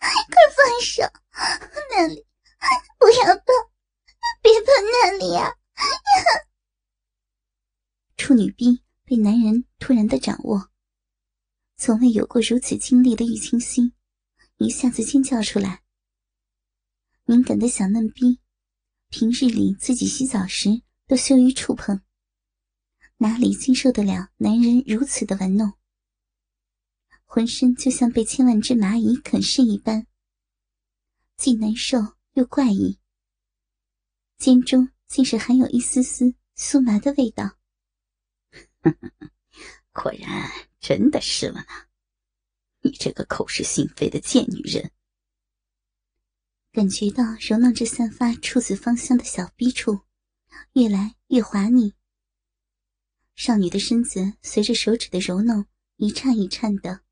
快放手！那里，不要碰，别碰那里啊！处女逼被男人突然的掌握，从未有过如此经历的玉清心一下子尖叫出来。敏感的小嫩逼，平日里自己洗澡时都羞于触碰，哪里经受得了男人如此的玩弄？浑身就像被千万只蚂蚁啃噬一般，既难受又怪异，肩中竟是含有一丝丝酥麻的味道。果然真的是了呢！你这个口是心非的贱女人！感觉到揉弄着散发处子芳香的小逼处，越来越滑腻。少女的身子随着手指的揉弄一颤一颤的。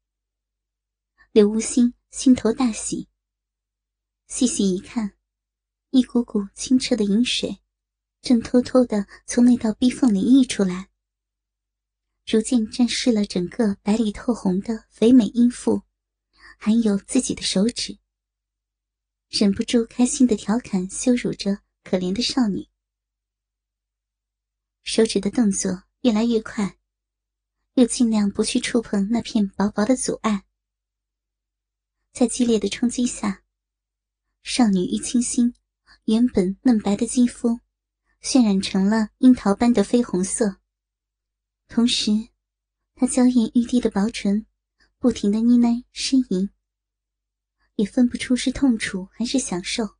刘无心心头大喜，细细一看，一股股清澈的饮水正偷偷的从那道逼缝里溢出来，逐渐沾湿了整个白里透红的肥美阴腹，还有自己的手指。忍不住开心的调侃羞辱着可怜的少女，手指的动作越来越快，又尽量不去触碰那片薄薄的阻碍。在激烈的冲击下，少女玉清心原本嫩白的肌肤渲染成了樱桃般的绯红色。同时，她娇艳欲滴的薄唇不停的呢喃呻吟，也分不出是痛楚还是享受。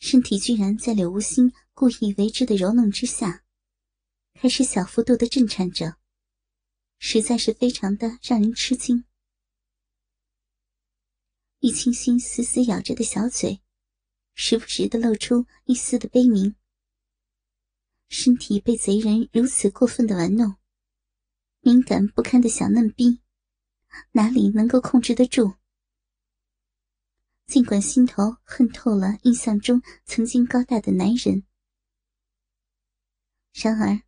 身体居然在柳无心故意为之的揉弄之下，开始小幅度的震颤着，实在是非常的让人吃惊。玉清心死死咬着的小嘴，时不时的露出一丝的悲鸣。身体被贼人如此过分的玩弄，敏感不堪的小嫩逼，哪里能够控制得住？尽管心头恨透了印象中曾经高大的男人，然而，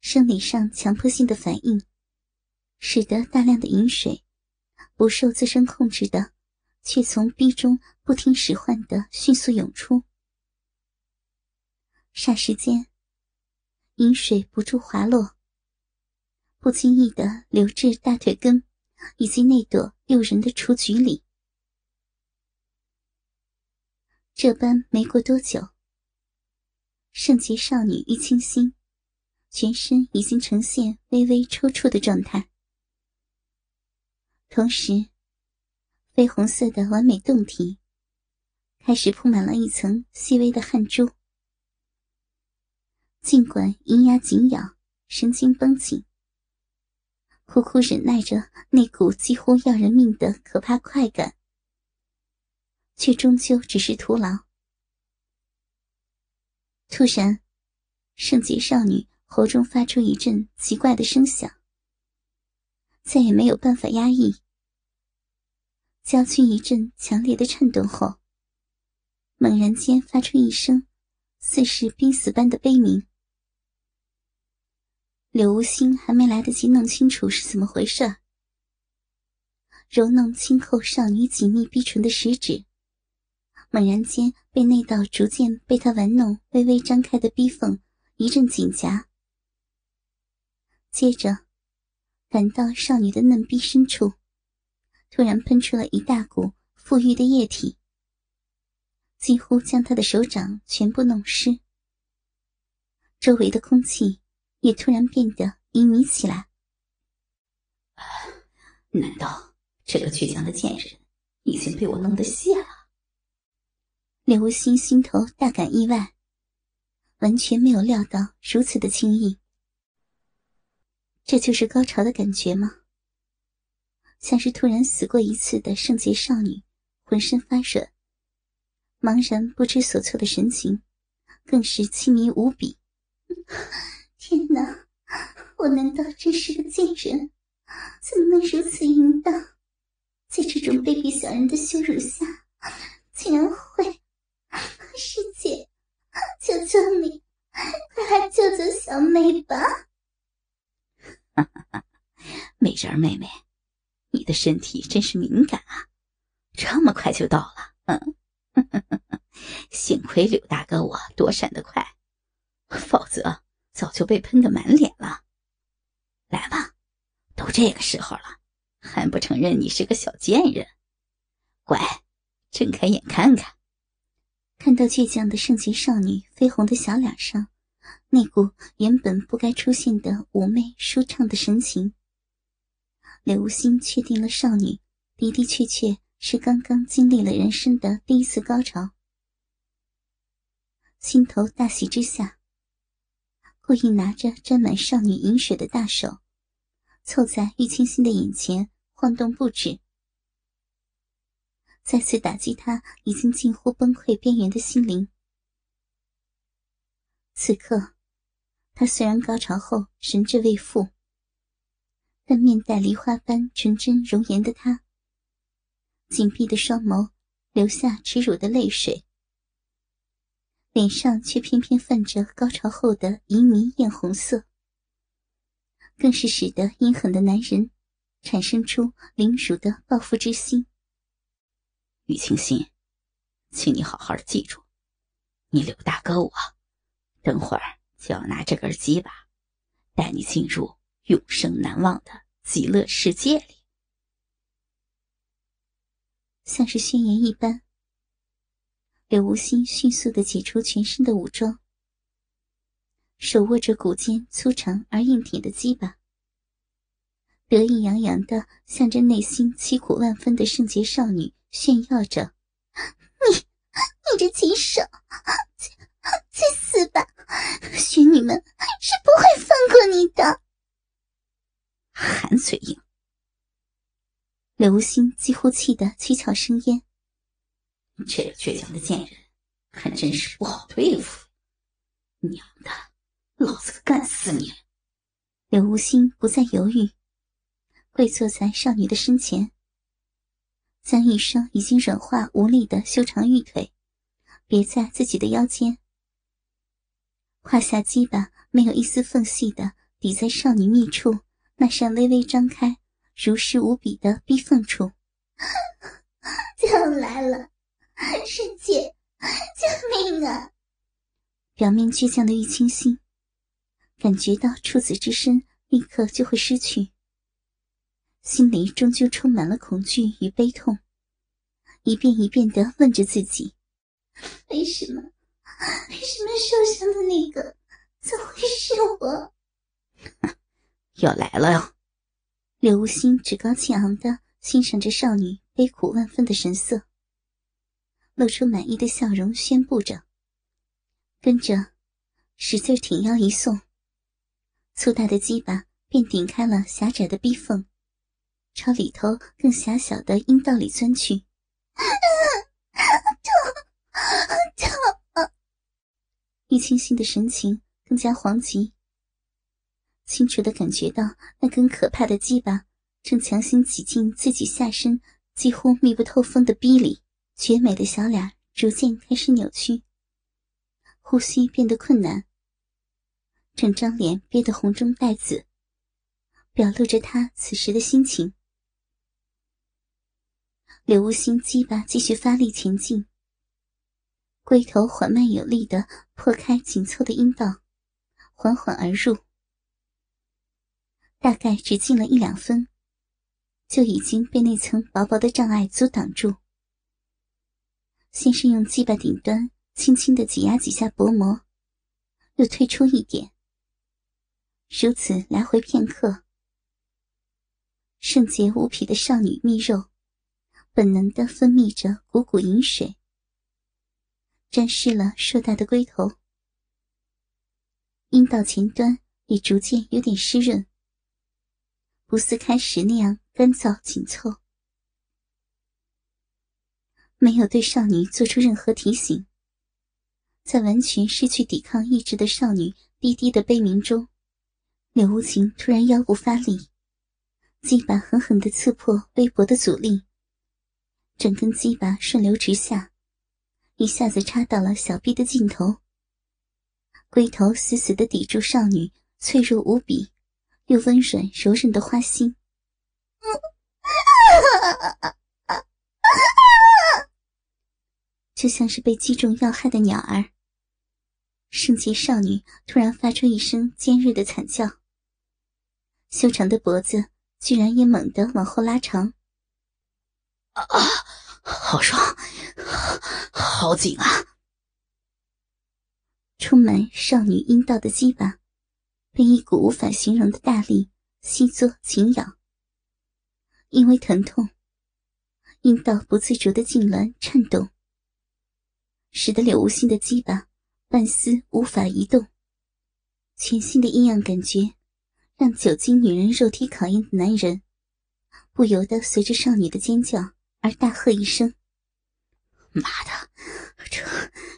生理上强迫性的反应，使得大量的饮水不受自身控制的。却从逼中不听使唤的迅速涌出，霎时间，饮水不住滑落，不经意的流至大腿根以及那朵诱人的雏菊里。这般没过多久，圣洁少女玉清心全身已经呈现微微抽搐的状态，同时。绯红色的完美胴体，开始铺满了一层细微的汗珠。尽管银牙紧咬，神经绷紧，苦苦忍耐着那股几乎要人命的可怕快感，却终究只是徒劳。突然，圣洁少女喉中发出一阵奇怪的声响，再也没有办法压抑。娇躯一阵强烈的颤动后，猛然间发出一声似是濒死般的悲鸣。柳无心还没来得及弄清楚是怎么回事，揉弄轻扣少女紧密逼唇的食指，猛然间被那道逐渐被他玩弄、微微张开的逼缝一阵紧夹，接着感到少女的嫩逼深处。突然喷出了一大股馥郁的液体，几乎将他的手掌全部弄湿。周围的空气也突然变得旖旎起来。难道这个倔强的贱人已经被我弄得泄了？刘无心心头大感意外，完全没有料到如此的轻易。这就是高潮的感觉吗？像是突然死过一次的圣洁少女，浑身发软，茫然不知所措的神情，更是凄迷无比。天哪，我难道真是个贱人？怎么能如此淫荡？在这种卑鄙小人的羞辱下，竟然会……师姐，求求你，快来救救小妹吧！哈哈哈，美人妹妹，你的身体真是敏感啊，这么快就到了。嗯，幸亏柳大哥我躲闪得快，否则早就被喷得满脸了。来吧，都这个时候了，还不承认你是个小贱人？乖，睁开眼看看。看到倔强的圣洁少女绯红的小脸上，那股原本不该出现的妩媚舒畅的神情，柳无心确定了少女的的确确是刚刚经历了人生的第一次高潮，心头大喜之下，故意拿着沾满少女饮水的大手，凑在玉清心的眼前晃动不止。再次打击他已经近乎崩溃边缘的心灵。此刻，他虽然高潮后神志未复，但面带梨花般纯真容颜的他，紧闭的双眸流下耻辱的泪水，脸上却偏偏泛着高潮后的旖旎艳红色，更是使得阴狠的男人产生出凌辱的报复之心。雨清心，请你好好记住，你柳大哥我，等会儿就要拿这根鸡巴，带你进入永生难忘的极乐世界里。像是宣言一般，柳无心迅速的解除全身的武装，手握着骨尖粗长而硬挺的鸡巴，得意洋洋的向着内心凄苦万分的圣洁少女。炫耀着，你，你这禽兽，去去死吧！许女们是不会放过你的。寒嘴硬，刘无心几乎气得七窍生烟。这个倔强的贱人，还真是不好对付。娘的，老子干死你！刘无心不再犹豫，跪坐在少女的身前。将一双已经软化无力的修长玉腿别在自己的腰间，胯下鸡巴没有一丝缝隙的抵在少女密处那扇微微张开、如实无比的逼缝处。就来了，师姐，救命啊！表面倔强的玉清心感觉到处子之身立刻就会失去。心里终究充满了恐惧与悲痛，一遍一遍的问着自己：为什么？为什么受伤的那个怎会是我？要来了哟！柳无心趾高气昂的欣赏着少女悲苦万分的神色，露出满意的笑容，宣布着，跟着使劲挺腰一送，粗大的鸡巴便顶开了狭窄的逼缝。朝里头更狭小的阴道里钻去，啊 痛痛！玉 清心的神情更加惶急，清楚的感觉到那根可怕的鸡巴正强行挤进自己下身几乎密不透风的逼里，绝美的小脸逐渐开始扭曲，呼吸变得困难，整张脸憋得红中带紫，表露着他此时的心情。柳无心鸡巴继续发力前进，龟头缓慢有力的破开紧凑的阴道，缓缓而入。大概只进了一两分，就已经被那层薄薄的障碍阻挡住。先是用鸡巴顶端轻轻的挤压几下薄膜，又退出一点，如此来回片刻，圣洁无匹的少女蜜肉。本能的分泌着股股饮水，沾湿了硕大的龟头，阴道前端也逐渐有点湿润，不似开始那样干燥紧凑。没有对少女做出任何提醒。在完全失去抵抗意志的少女低低的悲鸣中，柳无情突然腰部发力，鸡巴狠狠的刺破微薄的阻力，整根鸡巴顺流直下，一下子插到了小臂的尽头。龟头死死的抵住少女脆弱无比又温软柔韧的花心，就像是被击中要害的鸟儿。圣洁少女突然发出一声尖锐的惨叫，修长的脖子居然也猛地往后拉长。啊，好爽，好紧啊！充满少女阴道的鸡巴被一股无法形容的大力吸作紧咬，因为疼痛，阴道不自主的痉挛颤动，使得柳无心的鸡巴。半丝无法移动，全新的异样感觉让久经女人肉体考验的男人不由得随着少女的尖叫而大喝一声：“妈的，这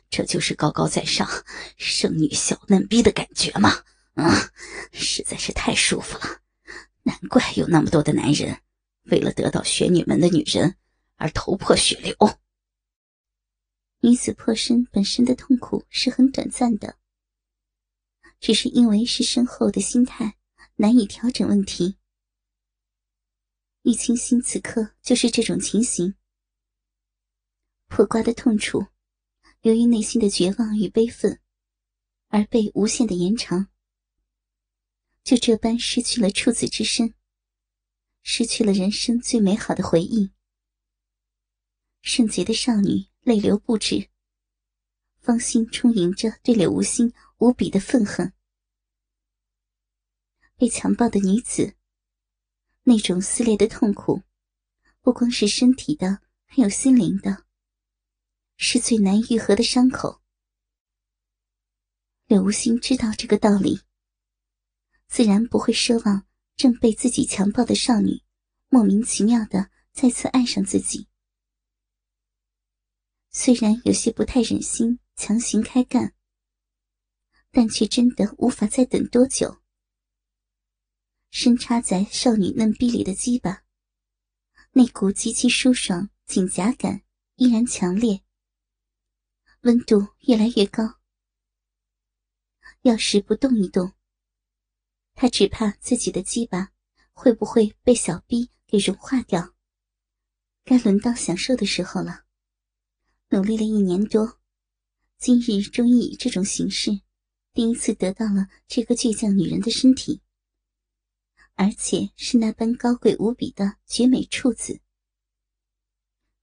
这就是高高在上圣女小嫩逼的感觉吗？啊，实在是太舒服了！难怪有那么多的男人为了得到玄女门的女人而头破血流。”女子破身本身的痛苦是很短暂的，只是因为是身后的心态难以调整问题。玉清心此刻就是这种情形，破瓜的痛楚，由于内心的绝望与悲愤，而被无限的延长，就这般失去了处子之身，失去了人生最美好的回忆。圣洁的少女。泪流不止，芳心充盈着对柳无心无比的愤恨。被强暴的女子，那种撕裂的痛苦，不光是身体的，还有心灵的，是最难愈合的伤口。柳无心知道这个道理，自然不会奢望正被自己强暴的少女莫名其妙的再次爱上自己。虽然有些不太忍心强行开干，但却真的无法再等多久。深插在少女嫩逼里的鸡巴，那股极其舒爽紧夹感依然强烈，温度越来越高。要是不动一动，他只怕自己的鸡巴会不会被小逼给融化掉。该轮到享受的时候了。努力了一年多，今日终于以这种形式，第一次得到了这个倔强女人的身体，而且是那般高贵无比的绝美处子。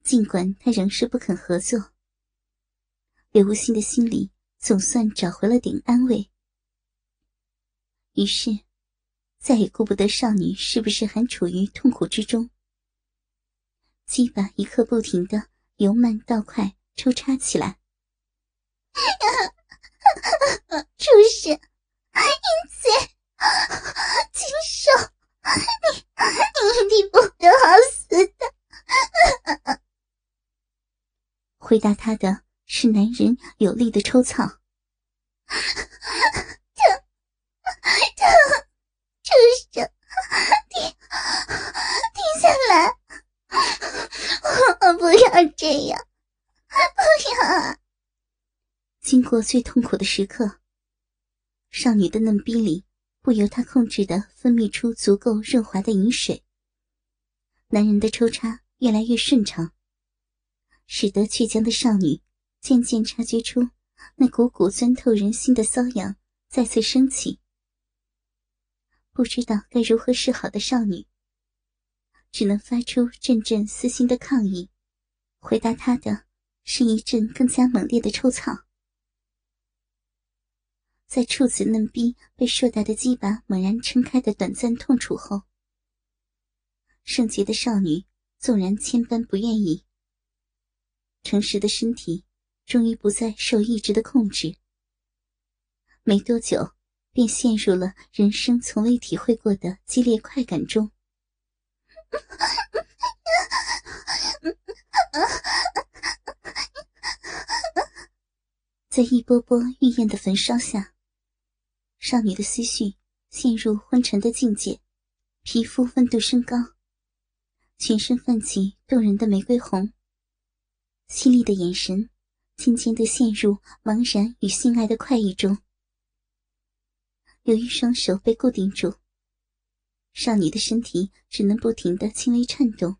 尽管他仍是不肯合作，刘无心的心里总算找回了点安慰。于是，再也顾不得少女是不是还处于痛苦之中，鸡巴一刻不停的由慢到快。抽插起来，出事！淫贼，禽兽，你你一定不得好死的！回答他的是男人有力的抽操。疼，畜生，停，停下来！我不要这样。不要！经过最痛苦的时刻，少女的嫩逼里不由她控制的分泌出足够润滑的饮水。男人的抽插越来越顺畅，使得倔强的少女渐渐察觉出那股股钻透人心的瘙痒再次升起。不知道该如何是好的少女，只能发出阵阵撕心的抗议，回答他的。是一阵更加猛烈的抽草，在处子嫩逼被硕大的鸡巴猛然撑开的短暂痛楚后，圣洁的少女纵然千般不愿意，诚实的身体终于不再受意志的控制，没多久便陷入了人生从未体会过的激烈快感中。在一波波欲焰的焚烧下，少女的思绪陷入昏沉的境界，皮肤温度升高，全身泛起动人的玫瑰红。犀利的眼神渐渐地陷入茫然与性爱的快意中。由于双手被固定住，少女的身体只能不停的轻微颤动，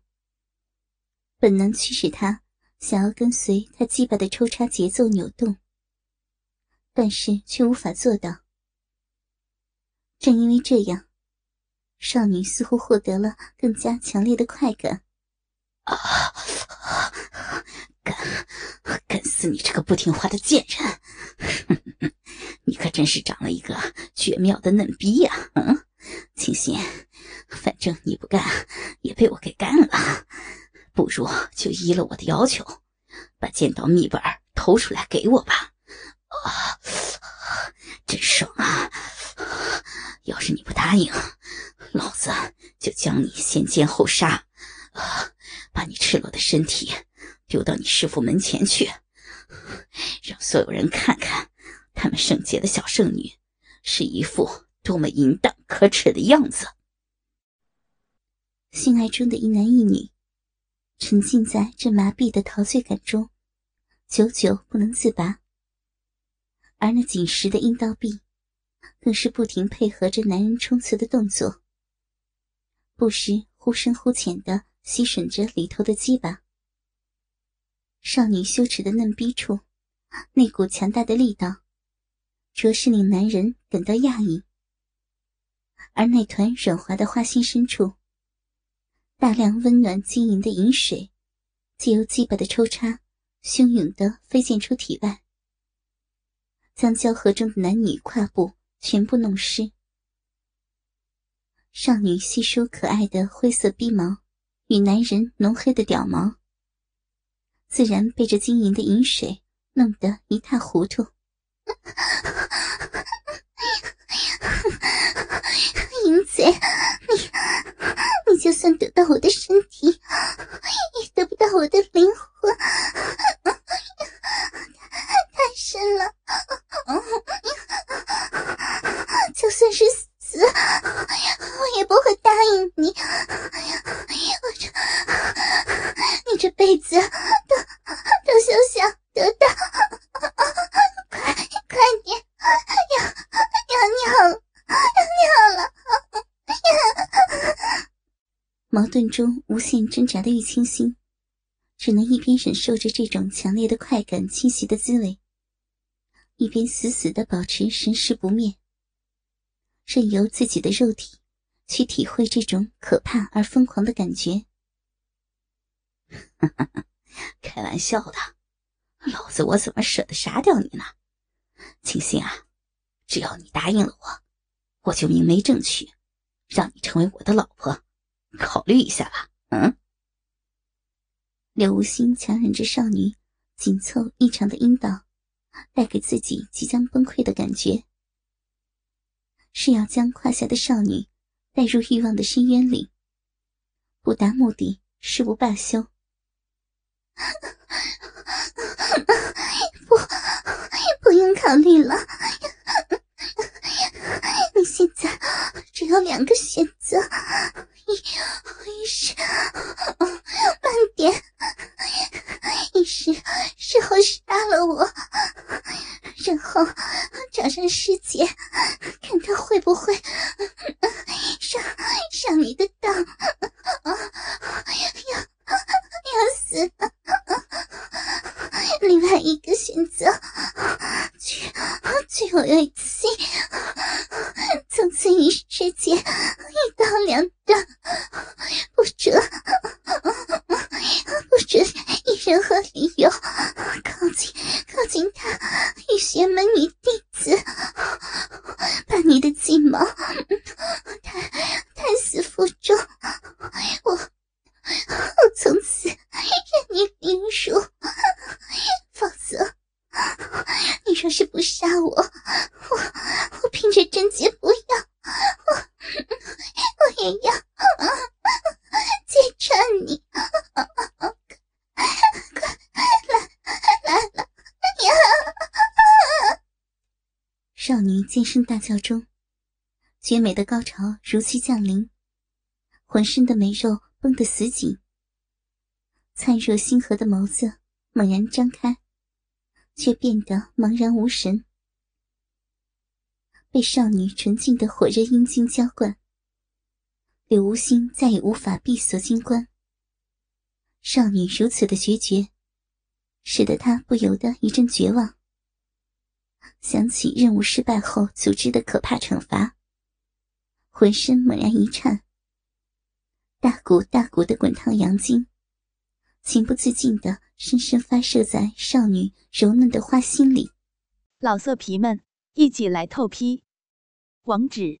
本能驱使她想要跟随他鸡巴的抽插节奏扭动。但是却无法做到。正因为这样，少女似乎获得了更加强烈的快感。啊！干干死你这个不听话的贱人！你可真是长了一个绝妙的嫩逼呀！嗯，清心，反正你不干，也被我给干了。不如就依了我的要求，把剑道密本偷出来给我吧。啊，真爽啊！要是你不答应，老子就将你先奸后杀，啊，把你赤裸的身体丢到你师傅门前去，让所有人看看他们圣洁的小圣女是一副多么淫荡可耻的样子。性爱中的一男一女，沉浸在这麻痹的陶醉感中，久久不能自拔。而那紧实的阴道壁，更是不停配合着男人冲刺的动作，不时忽深忽浅的吸吮着里头的鸡巴。少女羞耻的嫩逼处，那股强大的力道，着实令男人感到讶异。而那团软滑的花心深处，大量温暖晶莹的饮水，借由鸡巴的抽插，汹涌的飞溅出体外。将交合中的男女胯部全部弄湿。少女细疏可爱的灰色逼毛，与男人浓黑的屌毛，自然被这晶莹的饮水弄得一塌糊涂。淫贼，你 你就算得到我的身体，也得不到我的灵魂。太深了，就算是死，我也不会答应你。我这，你这辈子都都休想得到。矛盾中无限挣扎的玉清心，只能一边忍受着这种强烈的快感侵袭的滋味。一边死死的保持神识不灭，任由自己的肉体去体会这种可怕而疯狂的感觉。开玩笑的，老子我怎么舍得杀掉你呢？清心啊，只要你答应了我，我就明媒正娶，让你成为我的老婆。考虑一下吧。嗯。柳无心强忍着少女紧凑异常的阴道。带给自己即将崩溃的感觉，是要将胯下的少女带入欲望的深渊里，不达目的誓不罢休。不，不用考虑了，你现在只有两个选择，一，一是慢点。一时事后杀了我，然后找上师姐，看他会不会上上你的当，要要死了。另外一个选择，据据我预期，从此与师姐一刀两断，不准。不准以任何理由靠近靠近他与邪门女弟子，把你的计谋胎胎死腹中。我我从此任你凌辱，否则你若是不杀我，我我凭着贞洁不要，我我也要 揭穿你。快来来了呀！少女尖声大叫中，绝美的高潮如期降临，浑身的美肉绷得死紧，灿若星河的眸子猛然张开，却变得茫然无神。被少女纯净的火热阴茎浇灌，柳无心再也无法闭锁金关。少女如此的决绝，使得他不由得一阵绝望。想起任务失败后组织的可怕惩罚，浑身猛然一颤，大股大股的滚烫阳精，情不自禁的深深发射在少女柔嫩的花心里。老色皮们，一起来透批！网址